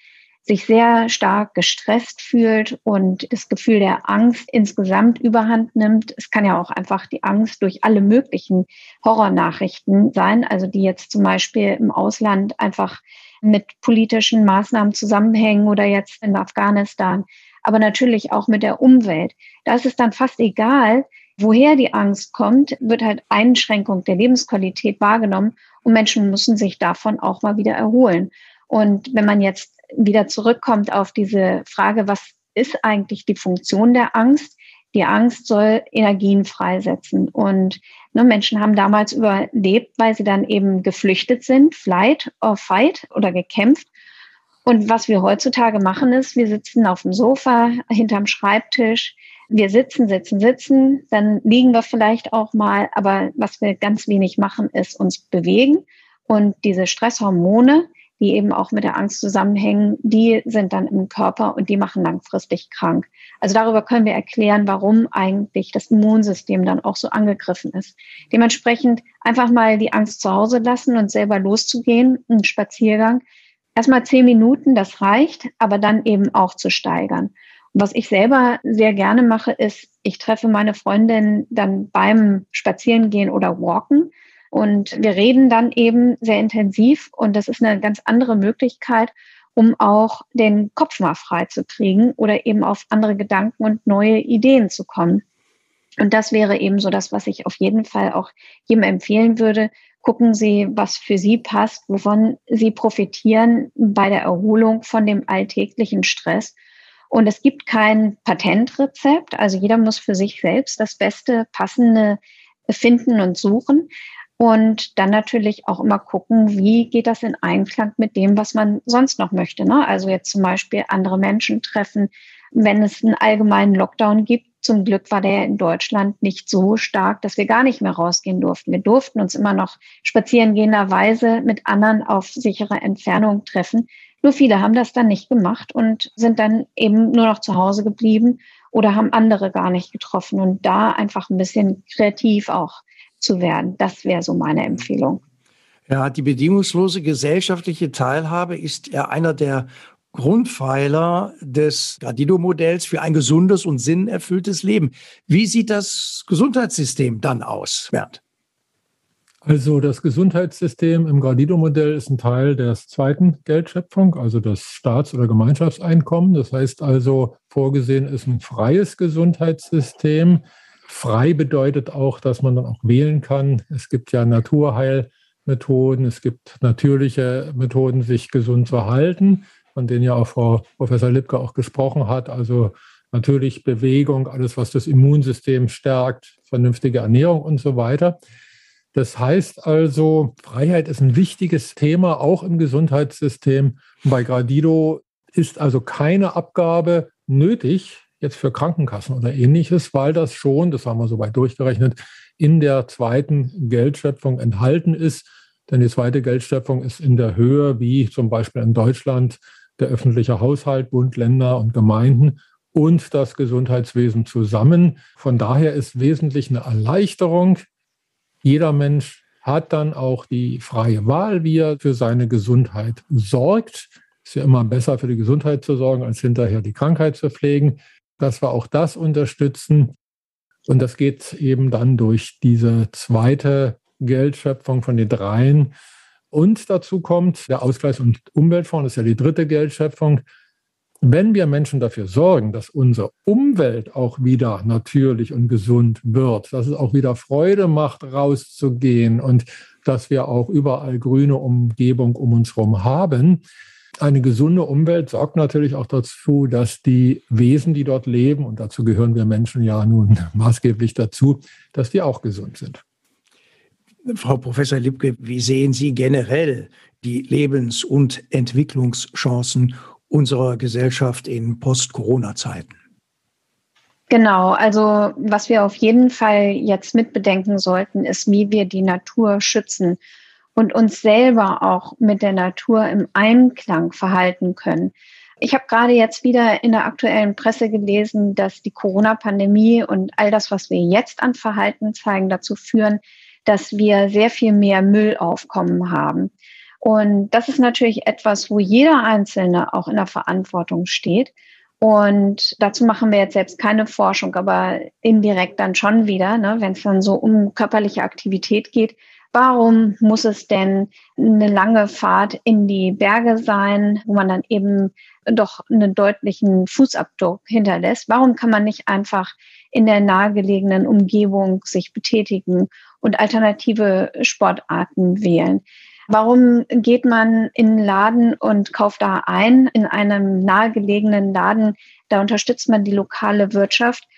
sich sehr stark gestresst fühlt und das Gefühl der Angst insgesamt überhand nimmt. Es kann ja auch einfach die Angst durch alle möglichen Horrornachrichten sein, also die jetzt zum Beispiel im Ausland einfach mit politischen Maßnahmen zusammenhängen oder jetzt in Afghanistan, aber natürlich auch mit der Umwelt. Da ist es dann fast egal, woher die Angst kommt, wird halt Einschränkung der Lebensqualität wahrgenommen und Menschen müssen sich davon auch mal wieder erholen. Und wenn man jetzt wieder zurückkommt auf diese Frage, was ist eigentlich die Funktion der Angst? Die Angst soll Energien freisetzen. Und ne, Menschen haben damals überlebt, weil sie dann eben geflüchtet sind, flight or fight oder gekämpft. Und was wir heutzutage machen ist, wir sitzen auf dem Sofa, hinterm Schreibtisch, wir sitzen, sitzen, sitzen, dann liegen wir vielleicht auch mal, aber was wir ganz wenig machen, ist uns bewegen. Und diese Stresshormone, die eben auch mit der Angst zusammenhängen, die sind dann im Körper und die machen langfristig krank. Also darüber können wir erklären, warum eigentlich das Immunsystem dann auch so angegriffen ist. Dementsprechend einfach mal die Angst zu Hause lassen und selber loszugehen, einen Spaziergang. Erstmal zehn Minuten, das reicht, aber dann eben auch zu steigern. Und was ich selber sehr gerne mache, ist, ich treffe meine Freundin dann beim Spazierengehen oder Walken und wir reden dann eben sehr intensiv und das ist eine ganz andere Möglichkeit, um auch den Kopf mal frei zu kriegen oder eben auf andere Gedanken und neue Ideen zu kommen. Und das wäre eben so das, was ich auf jeden Fall auch jedem empfehlen würde. Gucken Sie, was für Sie passt, wovon Sie profitieren bei der Erholung von dem alltäglichen Stress. Und es gibt kein Patentrezept. Also jeder muss für sich selbst das beste, passende finden und suchen. Und dann natürlich auch immer gucken, wie geht das in Einklang mit dem, was man sonst noch möchte. Ne? Also jetzt zum Beispiel andere Menschen treffen, wenn es einen allgemeinen Lockdown gibt. Zum Glück war der in Deutschland nicht so stark, dass wir gar nicht mehr rausgehen durften. Wir durften uns immer noch spazierengehenderweise mit anderen auf sichere Entfernung treffen. Nur viele haben das dann nicht gemacht und sind dann eben nur noch zu Hause geblieben oder haben andere gar nicht getroffen. Und da einfach ein bisschen kreativ auch zu werden. Das wäre so meine Empfehlung. Ja, die bedingungslose gesellschaftliche Teilhabe ist ja einer der Grundpfeiler des Gradido-Modells für ein gesundes und sinnerfülltes Leben. Wie sieht das Gesundheitssystem dann aus, Bernd? Also das Gesundheitssystem im Gradido-Modell ist ein Teil der zweiten Geldschöpfung, also das Staats- oder Gemeinschaftseinkommen. Das heißt also, vorgesehen ist ein freies Gesundheitssystem. Frei bedeutet auch, dass man dann auch wählen kann. Es gibt ja Naturheilmethoden, es gibt natürliche Methoden, sich gesund zu halten, von denen ja auch Frau Professor Lipke auch gesprochen hat. Also natürlich Bewegung, alles, was das Immunsystem stärkt, vernünftige Ernährung und so weiter. Das heißt also, Freiheit ist ein wichtiges Thema, auch im Gesundheitssystem. bei Gradido ist also keine Abgabe nötig, jetzt für Krankenkassen oder ähnliches, weil das schon, das haben wir soweit durchgerechnet, in der zweiten Geldschöpfung enthalten ist. Denn die zweite Geldschöpfung ist in der Höhe, wie zum Beispiel in Deutschland, der öffentliche Haushalt, Bund, Länder und Gemeinden und das Gesundheitswesen zusammen. Von daher ist wesentlich eine Erleichterung jeder Mensch hat dann auch die freie Wahl, wie er für seine Gesundheit sorgt. Ist ja immer besser für die Gesundheit zu sorgen, als hinterher die Krankheit zu pflegen. Dass wir auch das unterstützen. Und das geht eben dann durch diese zweite Geldschöpfung von den dreien. Und dazu kommt der Ausgleichs- und Umweltfonds, das ist ja die dritte Geldschöpfung. Wenn wir Menschen dafür sorgen, dass unsere Umwelt auch wieder natürlich und gesund wird, dass es auch wieder Freude macht, rauszugehen und dass wir auch überall grüne Umgebung um uns herum haben, eine gesunde Umwelt sorgt natürlich auch dazu, dass die Wesen, die dort leben, und dazu gehören wir Menschen ja nun maßgeblich dazu, dass die auch gesund sind. Frau Professor Lipke, wie sehen Sie generell die Lebens- und Entwicklungschancen unserer Gesellschaft in Post-Corona-Zeiten? Genau, also was wir auf jeden Fall jetzt mitbedenken sollten, ist, wie wir die Natur schützen und uns selber auch mit der Natur im Einklang verhalten können. Ich habe gerade jetzt wieder in der aktuellen Presse gelesen, dass die Corona-Pandemie und all das, was wir jetzt an Verhalten zeigen, dazu führen, dass wir sehr viel mehr Müllaufkommen haben. Und das ist natürlich etwas, wo jeder Einzelne auch in der Verantwortung steht. Und dazu machen wir jetzt selbst keine Forschung, aber indirekt dann schon wieder, ne, wenn es dann so um körperliche Aktivität geht. Warum muss es denn eine lange Fahrt in die Berge sein, wo man dann eben doch einen deutlichen Fußabdruck hinterlässt? Warum kann man nicht einfach in der nahegelegenen Umgebung sich betätigen und alternative Sportarten wählen? Warum geht man in einen Laden und kauft da ein, in einem nahegelegenen Laden? Da unterstützt man die lokale Wirtschaft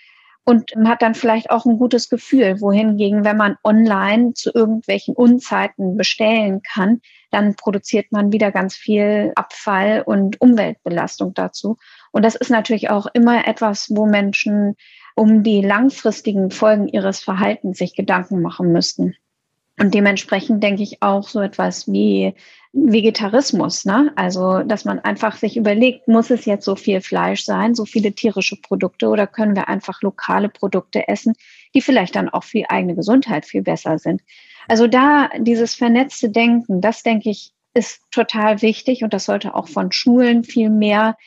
und hat dann vielleicht auch ein gutes Gefühl. Wohingegen, wenn man online zu irgendwelchen Unzeiten bestellen kann, dann produziert man wieder ganz viel Abfall und Umweltbelastung dazu. Und das ist natürlich auch immer etwas, wo Menschen um die langfristigen Folgen ihres Verhaltens sich Gedanken machen müssten. Und dementsprechend denke ich auch so etwas wie Vegetarismus, ne? Also, dass man einfach sich überlegt, muss es jetzt so viel Fleisch sein, so viele tierische Produkte oder können wir einfach lokale Produkte essen, die vielleicht dann auch für die eigene Gesundheit viel besser sind? Also da dieses vernetzte Denken, das denke ich, ist total wichtig und das sollte auch von Schulen viel mehr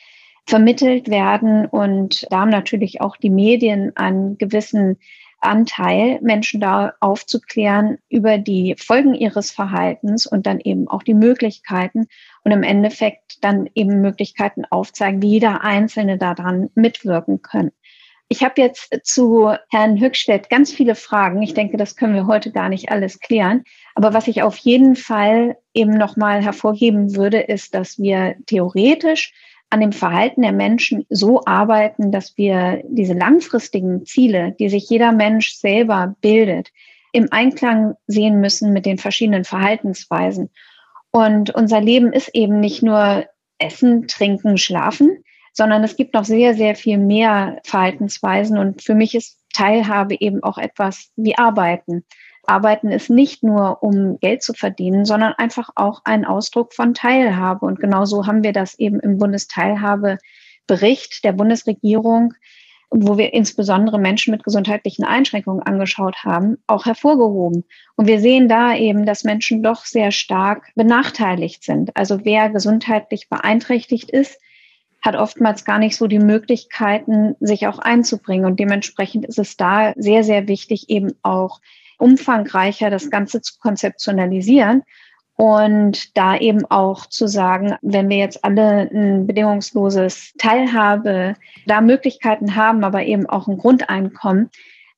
vermittelt werden. Und da haben natürlich auch die Medien einen gewissen Anteil, Menschen da aufzuklären über die Folgen ihres Verhaltens und dann eben auch die Möglichkeiten und im Endeffekt dann eben Möglichkeiten aufzeigen, wie jeder Einzelne daran mitwirken können. Ich habe jetzt zu Herrn Höchstedt ganz viele Fragen. Ich denke, das können wir heute gar nicht alles klären. Aber was ich auf jeden Fall eben nochmal hervorheben würde, ist, dass wir theoretisch an dem Verhalten der Menschen so arbeiten, dass wir diese langfristigen Ziele, die sich jeder Mensch selber bildet, im Einklang sehen müssen mit den verschiedenen Verhaltensweisen. Und unser Leben ist eben nicht nur Essen, Trinken, Schlafen, sondern es gibt noch sehr, sehr viel mehr Verhaltensweisen. Und für mich ist Teilhabe eben auch etwas wie Arbeiten. Arbeiten ist nicht nur, um Geld zu verdienen, sondern einfach auch ein Ausdruck von Teilhabe. Und genauso haben wir das eben im Bundesteilhabebericht der Bundesregierung wo wir insbesondere Menschen mit gesundheitlichen Einschränkungen angeschaut haben, auch hervorgehoben. Und wir sehen da eben, dass Menschen doch sehr stark benachteiligt sind. Also wer gesundheitlich beeinträchtigt ist, hat oftmals gar nicht so die Möglichkeiten, sich auch einzubringen. Und dementsprechend ist es da sehr, sehr wichtig, eben auch umfangreicher das Ganze zu konzeptionalisieren und da eben auch zu sagen, wenn wir jetzt alle ein bedingungsloses Teilhabe, da Möglichkeiten haben, aber eben auch ein Grundeinkommen,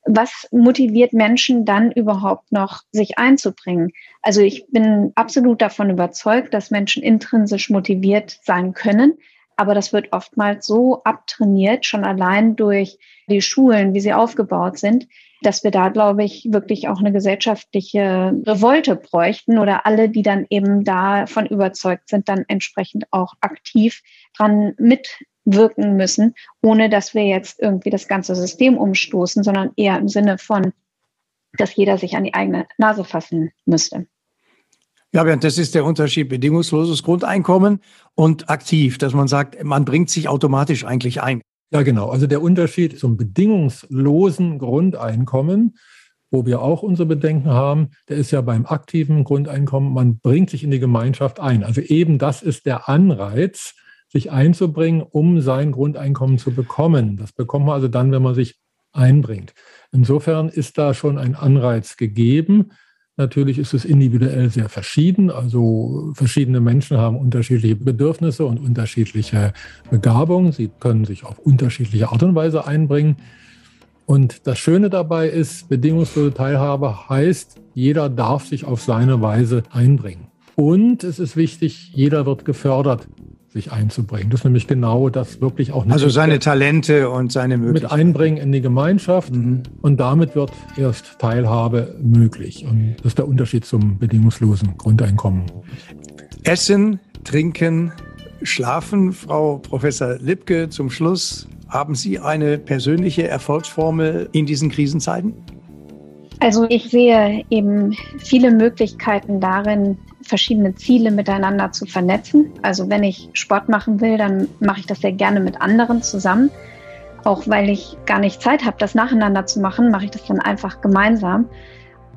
was motiviert Menschen dann überhaupt noch, sich einzubringen? Also ich bin absolut davon überzeugt, dass Menschen intrinsisch motiviert sein können. Aber das wird oftmals so abtrainiert, schon allein durch die Schulen, wie sie aufgebaut sind, dass wir da, glaube ich, wirklich auch eine gesellschaftliche Revolte bräuchten oder alle, die dann eben davon überzeugt sind, dann entsprechend auch aktiv dran mitwirken müssen, ohne dass wir jetzt irgendwie das ganze System umstoßen, sondern eher im Sinne von, dass jeder sich an die eigene Nase fassen müsste. Ja, Bernd, das ist der Unterschied bedingungsloses Grundeinkommen und aktiv, dass man sagt, man bringt sich automatisch eigentlich ein. Ja, genau. Also der Unterschied zum bedingungslosen Grundeinkommen, wo wir auch unsere Bedenken haben, der ist ja beim aktiven Grundeinkommen, man bringt sich in die Gemeinschaft ein. Also eben das ist der Anreiz, sich einzubringen, um sein Grundeinkommen zu bekommen. Das bekommt man also dann, wenn man sich einbringt. Insofern ist da schon ein Anreiz gegeben. Natürlich ist es individuell sehr verschieden. Also verschiedene Menschen haben unterschiedliche Bedürfnisse und unterschiedliche Begabungen. Sie können sich auf unterschiedliche Art und Weise einbringen. Und das Schöne dabei ist, bedingungslose Teilhabe heißt, jeder darf sich auf seine Weise einbringen. Und es ist wichtig, jeder wird gefördert sich einzubringen. Das ist nämlich genau das wirklich auch. Also seine Talente und seine Möglichkeiten. Mit einbringen in die Gemeinschaft mhm. und damit wird erst Teilhabe möglich. Und das ist der Unterschied zum bedingungslosen Grundeinkommen. Essen, trinken, schlafen. Frau Professor Lipke, zum Schluss. Haben Sie eine persönliche Erfolgsformel in diesen Krisenzeiten? Also ich sehe eben viele Möglichkeiten darin, verschiedene Ziele miteinander zu vernetzen. Also wenn ich Sport machen will, dann mache ich das sehr gerne mit anderen zusammen. Auch weil ich gar nicht Zeit habe, das nacheinander zu machen, mache ich das dann einfach gemeinsam.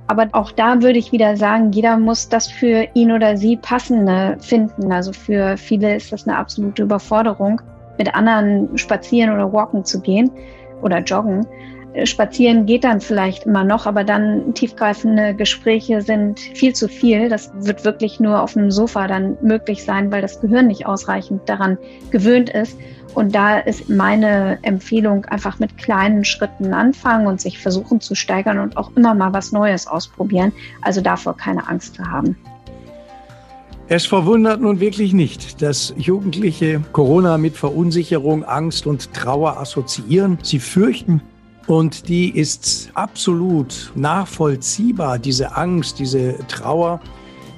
Aber auch da würde ich wieder sagen, jeder muss das für ihn oder sie passende finden. Also für viele ist das eine absolute Überforderung, mit anderen spazieren oder walken zu gehen oder joggen. Spazieren geht dann vielleicht immer noch, aber dann tiefgreifende Gespräche sind viel zu viel. Das wird wirklich nur auf dem Sofa dann möglich sein, weil das Gehirn nicht ausreichend daran gewöhnt ist. Und da ist meine Empfehlung einfach mit kleinen Schritten anfangen und sich versuchen zu steigern und auch immer mal was Neues ausprobieren. Also davor keine Angst zu haben. Es verwundert nun wirklich nicht, dass Jugendliche Corona mit Verunsicherung, Angst und Trauer assoziieren. Sie fürchten, und die ist absolut nachvollziehbar, diese Angst, diese Trauer.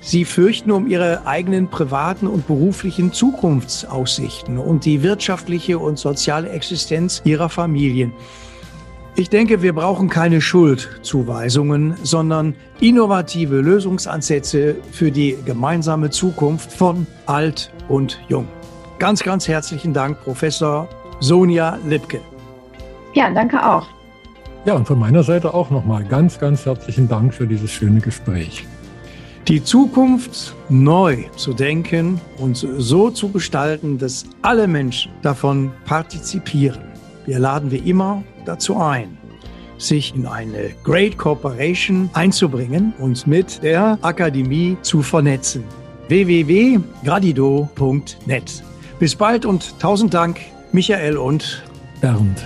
Sie fürchten um ihre eigenen privaten und beruflichen Zukunftsaussichten und die wirtschaftliche und soziale Existenz ihrer Familien. Ich denke, wir brauchen keine Schuldzuweisungen, sondern innovative Lösungsansätze für die gemeinsame Zukunft von alt und jung. Ganz, ganz herzlichen Dank, Professor Sonja Lipke. Ja, danke auch. Ja, und von meiner Seite auch nochmal ganz, ganz herzlichen Dank für dieses schöne Gespräch. Die Zukunft neu zu denken und so zu gestalten, dass alle Menschen davon partizipieren. Wir laden wir immer dazu ein, sich in eine Great Corporation einzubringen und mit der Akademie zu vernetzen. www.gradido.net. Bis bald und tausend Dank, Michael und Bernd.